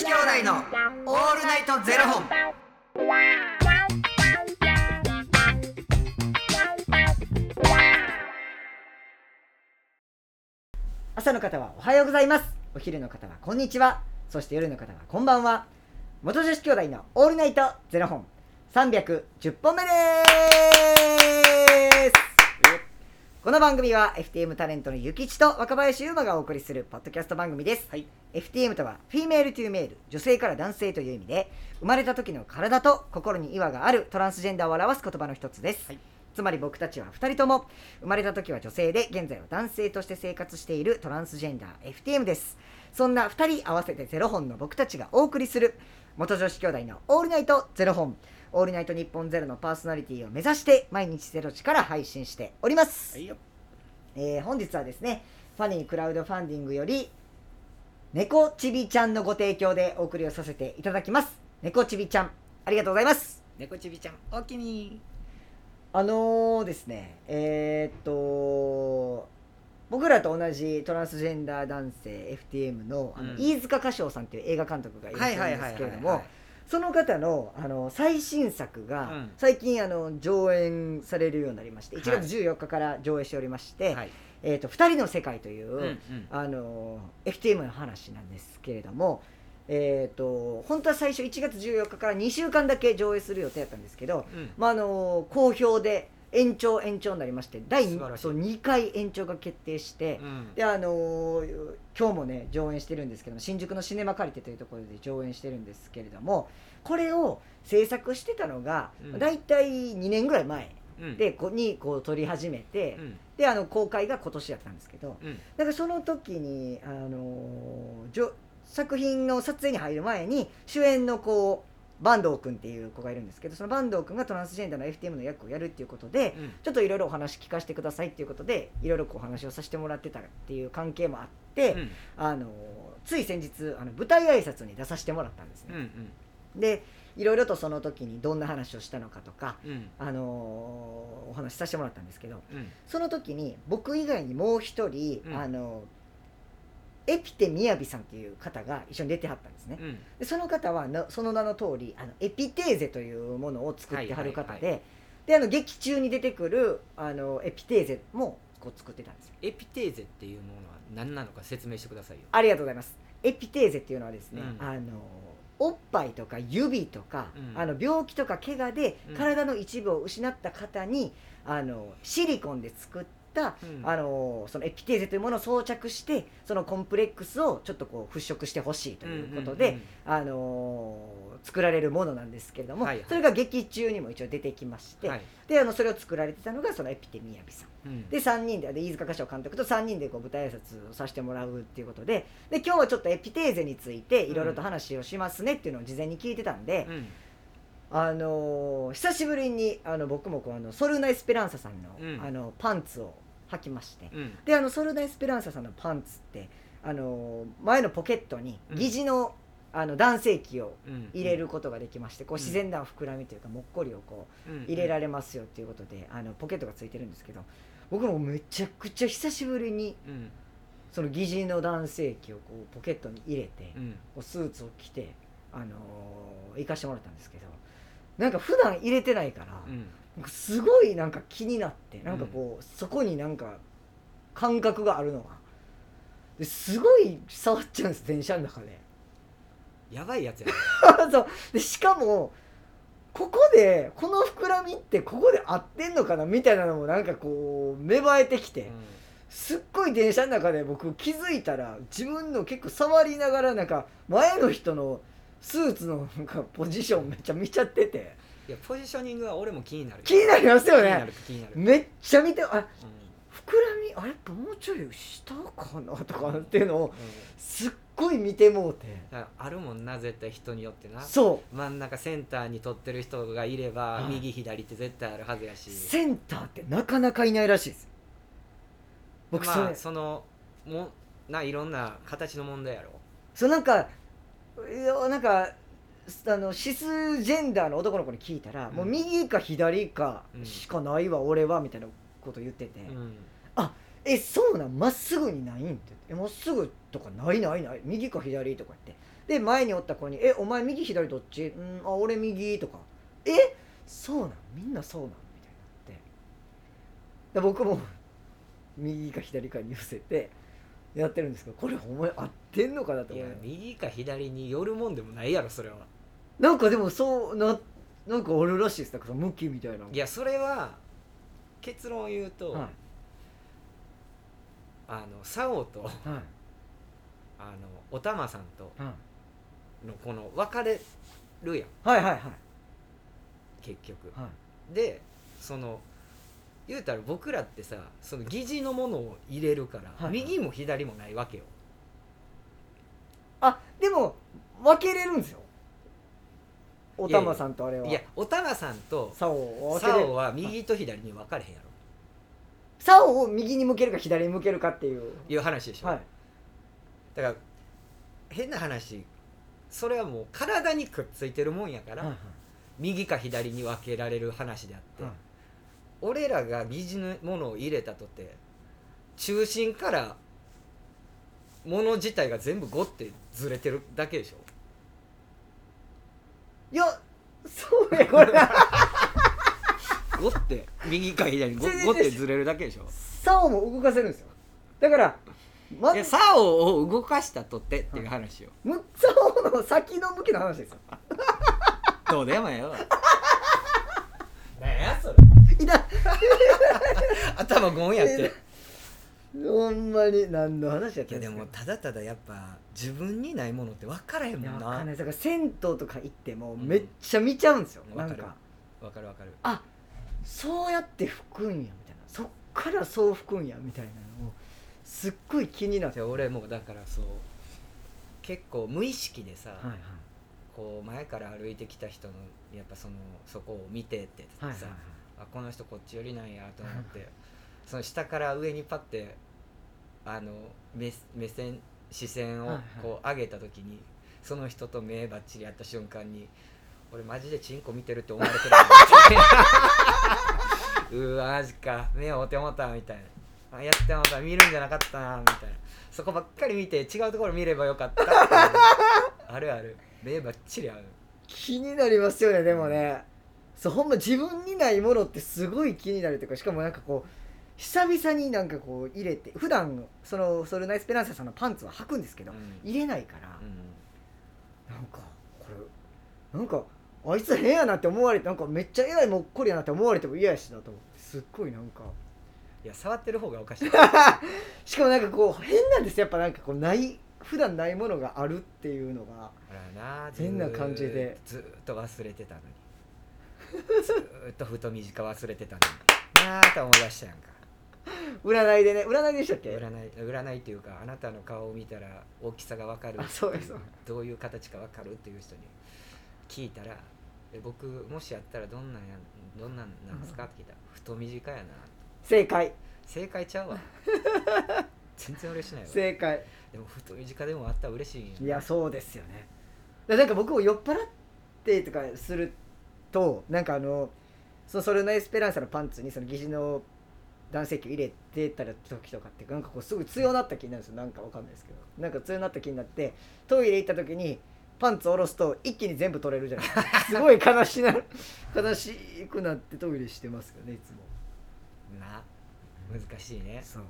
子兄弟のオールナイトゼロ本。朝の方はおはようございます。お昼の方はこんにちは。そして夜の方はこんばんは。元女子兄弟のオールナイトゼロ本。310本目です。この番組は FTM タレントのゆきちと若林優馬がお送りするポッドキャスト番組です、FTM とは Female to Male 女性から男性という意味で生まれた時の体と心に違和があるトランスジェンダーを表す言葉の一つです、はい。つまり僕たちは2人とも生まれた時は女性で現在は男性として生活しているトランスジェンダー FTM です。そんな2人合わせてゼロ本の僕たちがお送りする元女子兄弟のオールナイトゼロ本オールナイトニッポンゼロのパーソナリティを目指して毎日ゼロ時から配信しております、いよ。えー本日はですねファニークラウドファンディングより猫ちびちゃんのご提供でお送りをさせていただきます。猫ちびちゃんありがとうございます。猫ちびちゃん、おおきに。あのーですねえーっと僕らと同じトランスジェンダー男性 FTM のあの、うん。飯塚歌唱さんっていう映画監督がいらっしゃるんですけれどもはいその方のあの最新作が、うん最近あの上演されるようになりまして1はい月14日から上映しておりまして「はい。えー、と2人の世界」という、うんうん。あの FTM の話なんですけれども、えー、と本当は最初1月14日から2週間だけ上映する予定だったんですけど、うん。まあ、あの好評で延長延長になりまして第そう2回延長が決定して、うん。であの今日もね上演してるんですけども新宿のシネマカリテというところで上演してるんですけれどもこれを制作してたのが、うんだいたい2年ぐらい前うん。でこにこう撮り始めて、うん。であの公開が今年やったんですけど、うん。だからその時に、あのーじょ作品の撮影に入る前に主演のこう坂東君っていう子がいるんですけどその坂東君がトランスジェンダーの FTM の役をやるっていうことで、うん。ちょっといろいろお話聞かせてくださいっていうことでいろいろお話をさせてもらってたっていう関係もあって、うん。あのーつい先日あの舞台挨拶に出させてもらったんですうん。うね。ん。でいろいろとその時にどんな話をしたのかとか、うん。あのーお話しさせてもらったんですけどうん。その時に僕以外にもう一人、うんあのエピテみやびさんっていう方が一緒に出てはったんですね、うん。でその方はなその名の通りあのエピテーゼというものを作ってはる方で、はいはであの劇中に出てくるあのエピテーゼもこう作ってたんですよ。エピテーゼっていうものは何なのか説明してくださいよ。ありがとうございます。エピテーゼっていうのはですね、うん。あのおっぱいとか指とか、うん。あの病気とか怪我でうん。体の一部を失った方に、あのシリコンで作ったうんあのそのエピテーゼというものを装着してそのコンプレックスをちょっとこう払拭してほしいということで、あの作られるものなんですけれども、はいはいそれが劇中にも一応出てきまして、はい。であのそれを作られてたのがそのエピテみやびさんうん。で3人でで飯塚歌唱監督と3人でこう舞台挨拶をさせてもらうっていうことでで今日はちょっとエピテーゼについていろいろと話をしますねっていうのを事前に聞いてたんで、うん。あのー久しぶりにあの僕もこうあのソルナ・エスペランサさんの,、うんあのパンツを履きまして、うん。であのソルナ・エスペランサさんのパンツってあのー前のポケットにうん疑似の,、あの男性器をうん。入れることができましてこううん自然な膨らみというかもっこりをこううん。入れられますよっていうことであのポケットがついてるんですけど僕もめちゃくちゃ久しぶりにうん。その疑似の男性器をこうポケットに入れて、うん。こうスーツを着て、あのー行かしてもらったんですけどなんか普段入れてないから、うん。すごいなんか気になってなんかこう、そこになんか感覚があるのが。ですごい触っちゃうんです電車の中で。やばいやつやね。そう。でしかもここでこの膨らみってここで合ってんのかなみたいなのもなんかこう芽生えてきて、うん。すっごい電車の中で僕気づいたら自分の結構触りながらなんか前の人のスーツのなんかポジションめっちゃ見ちゃってて。いやポジショニングは俺も気になる気になりますよね。気になる気になる、めっちゃ見てあうん。膨らみあれもうちょい下かなとかっていうのをうんすっごい見てもうて。だからあるもんな絶対人によってな。そ真ん中センターに取ってる人がいれば、はい。右左って絶対あるはずやし。うセンターってなかなかいないらしいです。僕それ、まあそのもないろんな形の問題やろ。そうなんかなんかあのシスジェンダーの男の子に聞いたら、うん。もう右か左かうん。しかないわ、俺はみたいなこと言ってて、うん「えそうなん？まっすぐにないん?」って言って「えまっすぐとかないないない？右か左」とか言って。で前におった子に「えお前右左どっち？うんあ俺右」とか「えそうなん？みんなそうなん?」みたいになって。で僕も 右か左かに寄せてやってるんですけどこれお前合ってんのかなといや右か左によるもんでもないやろそれは。なんかでもそうななんかあるらしいですなんかその向きみたいないやそれは結論を言うと、はい。あの竿とはい。あのおたまさんとはい。のこの分かれるやんはいはいはい結局はいでその言うたら僕らってさその疑似のものを入れるから、はい右も左もないわけよ。あでも分けれるんですよ。おたまさんとあれは。いやおたまさんと竿を分けれ竿は右と左に分かれへんやろ。竿を右に向けるか左に向けるかっていう。いう話でしょ、はい。だから変な話それはもう体にくっついてるもんやから、はい。右か左に分けられる話であって、はい俺らが疑似のものを入れたとて中心からもの自体が全部ゴってずれてるだけでしょ。いやそうやこれ。ゴって右か左にゴ全然ゴってずれるだけでしょ。竿も動かせるんですよ。だからまいや竿を動かしたとってっていう話よ。む竿の先の向きの話ですよ。どうでもええわ 頭ゴンやって。ほんまに何の話やっいやでもただただやっぱ自分にないものって分からへんもんな。わかんない。だから銭湯とか行ってもうん。めっちゃ見ちゃうんですよ、わかる。なんか分かる分かる。あそうやって拭くんやみたいな。そっからそう拭くんやみたいなのをすっごい気になって俺もだからそう結構無意識でさ、はいはい。こう前から歩いてきた人のやっぱそのそこを見てってさ、はいはいはいあこの人こっち寄りなんやと思って その下から上にパッてあの目目線視線をこう上げた時に、その人と目ばっちりやった瞬間に俺マジでチンコ見てるって思われてる うわマジか。目を追ってもったみたいな。あやってもった。見るんじゃなかったなみたいな。そこばっかり見て違うところ見ればよかったあるある。目ばっちり合う。気になりますよねでもねそうほんま自分にないものってすごい気になるというかしかもなんかこう久々になんかこう入れて普段そのソルナイスペランサさんのパンツは履くんですけど、うん。入れないから、うんなんかこれなんかあいつ変やなって思われてなんかめっちゃ偉いもっこりやなって思われても嫌やしなと思ってすっごいなんか。いや触ってる方がおかしい。しかもなんかこう変なんですよ。やっぱなんかこうない普段ないものがあるっていうのがほらな変な感じで。ずーっと忘れてたのにずーっとふと短忘れてたのに。なーと思い出したやんか。占いでね。占いでしたっけ？占い占いっていうかあなたの顔を見たら大きさが分かるあそうですどういう形か分かるっていう人に聞いたらえ僕もしやったらどんなんやどんなんなんですか？って聞いたら太短やな。正解。正解ちゃうわ。全然嬉しないわ。正解。でも太短でもあったら嬉しいんよいやそうですよね。だからなんか僕も酔っ払ってとかするとなんかあのそのソルナエスペランサのパンツにその疑似の男性器を入れてたら時とかってなんかこうすごい強なった気になるんですよ。なんかわかんないですけど。なんか強なった気になってトイレ行った時にパンツ下ろすと一気に全部取れるじゃないですか。すごい悲しな悲しくなってトイレしてますよねいつも。な難しいね。そう。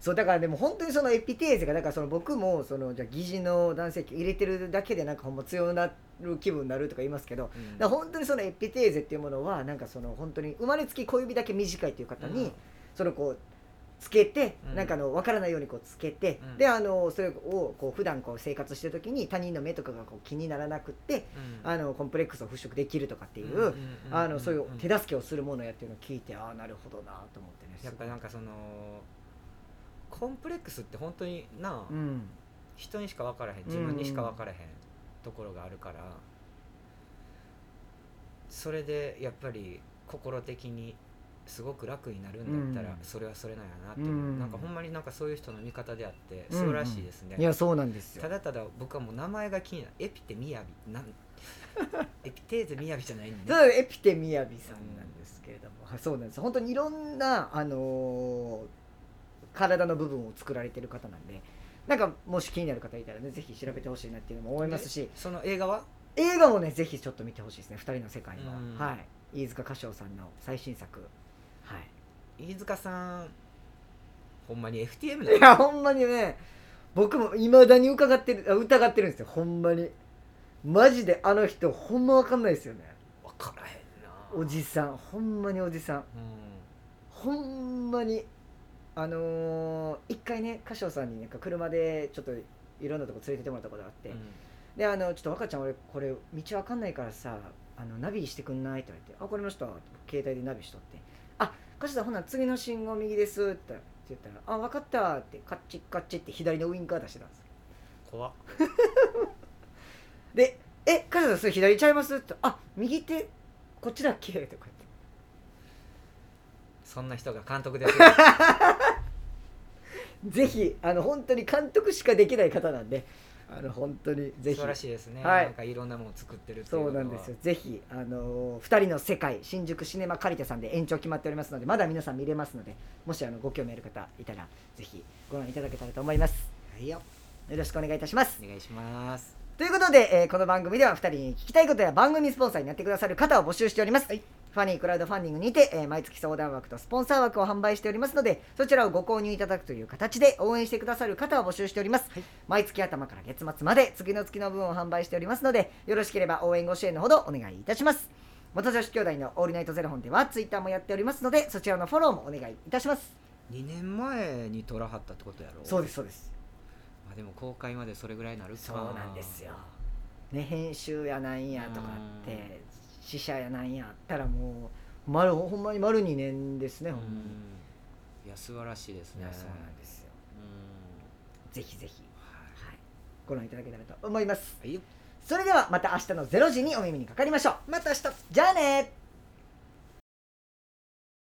そうだからでも本当にそのエピテーゼがだからその僕もそのじゃあ疑似の男性器入れてるだけでなんかほんま強なる気分になるとか言いますけどうん。本当にそのエピテーゼっていうものはなんかその本当に生まれつき小指だけ短いっていう方に、うん。そのこうつけて、うん。なんかあの分からないようにこうつけて、うん。であのそれをこう普段こう生活してる時に他人の目とかがこう気にならなくってうん。あのコンプレックスを払拭できるとかっていう、そういううん手助けをするものやっていうのを聞いてああなるほどなと思ってね。やっぱなんかそのコンプレックスって本当にな、うん。人にしか分からへん自分にしか分からへんところがあるからそれでやっぱり心的にすごく楽になるんだったら、うん。それはそれなんやなって思う、うん。なんかほんまになんかそういう人の味方であって素晴らしいですね、いやそうなんですよ。ただただ僕はもう名前が気になるエピテミヤビなん エピテーゼミヤビじゃないんそで、うエピテミヤビさんなんですけれども、はいそうなんです。本当にいろんな、あのー体の部分を作られてる方なんでなんかもし気になる方いたらねぜひ調べてほしいなっていうのも思いますし。その映画は？映画もねぜひちょっと見てほしいですね2人の世界の、うん。はい。飯塚歌唱さんの最新作。はい。飯塚さんほんまに FTM いだよ。やほんまにね僕もいまだに疑ってるあ疑ってるんですよほんまに。マジであの人ほんまわかんないですよね。分からへんな。おじさんほんまにおじさん。うほんまにあのー一回ね歌唱さんになんか車でちょっといろんなとこ連れてってもらったことがあって、ん。であのちょっと若ちゃん俺これ道わかんないからさあのナビしてくんないって言われて「あわかりました」携帯でナビしとって「あ歌手さんほな次の信号右です」って言ったら「あ分かった」ってカッチッカッチって左のウインカー出してたんです。よ怖っ。で「え歌手さんそれ左ちゃいます?」って「あ右手こっちだっけ?」とか言って。そんな人が監督ですよ ぜひあの本当に監督しかできない方なんであの本当にぜひ。素晴らしいですね、はい。なんかいろんなものを作ってるっていうそうなんですよ。ぜひあのー、2人の世界新宿シネマカリテさんで延長決まっておりますのでまだ皆さん見れますのでもしあのご興味ある方いたらぜひご覧いただけたらと思います。はいよ。よろしくお願いいたします。お願いします。ということで、えーこの番組では2人に聞きたいことや番組スポンサーになってくださる方を募集しております、ファニークラウドファンディングにて、えー毎月相談枠とスポンサー枠を販売しておりますのでそちらをご購入いただくという形で応援してくださる方を募集しております、毎月頭から月末まで次の月の分を販売しておりますのでよろしければ応援ご支援のほどお願いいたします。元女子兄弟のオールナイトゼロ本ではツイッターもやっておりますのでそちらのフォローもお願いいたします。2年前に撮らはったってことやろ？そうですそうです。まあ、でも公開までそれぐらいになるか。そうなんですよ。ね編集やなんやとかって死者やなんやあったらもう丸ほんまに丸2年ですね、うん。ほんまに。いや素晴らしいですね。そうなんですよ。うん。ぜひぜひ、はい、ご覧いただけたらと思います。はい。よそれではまた明日の0時にお耳にかかりましょう。また明日。じゃあね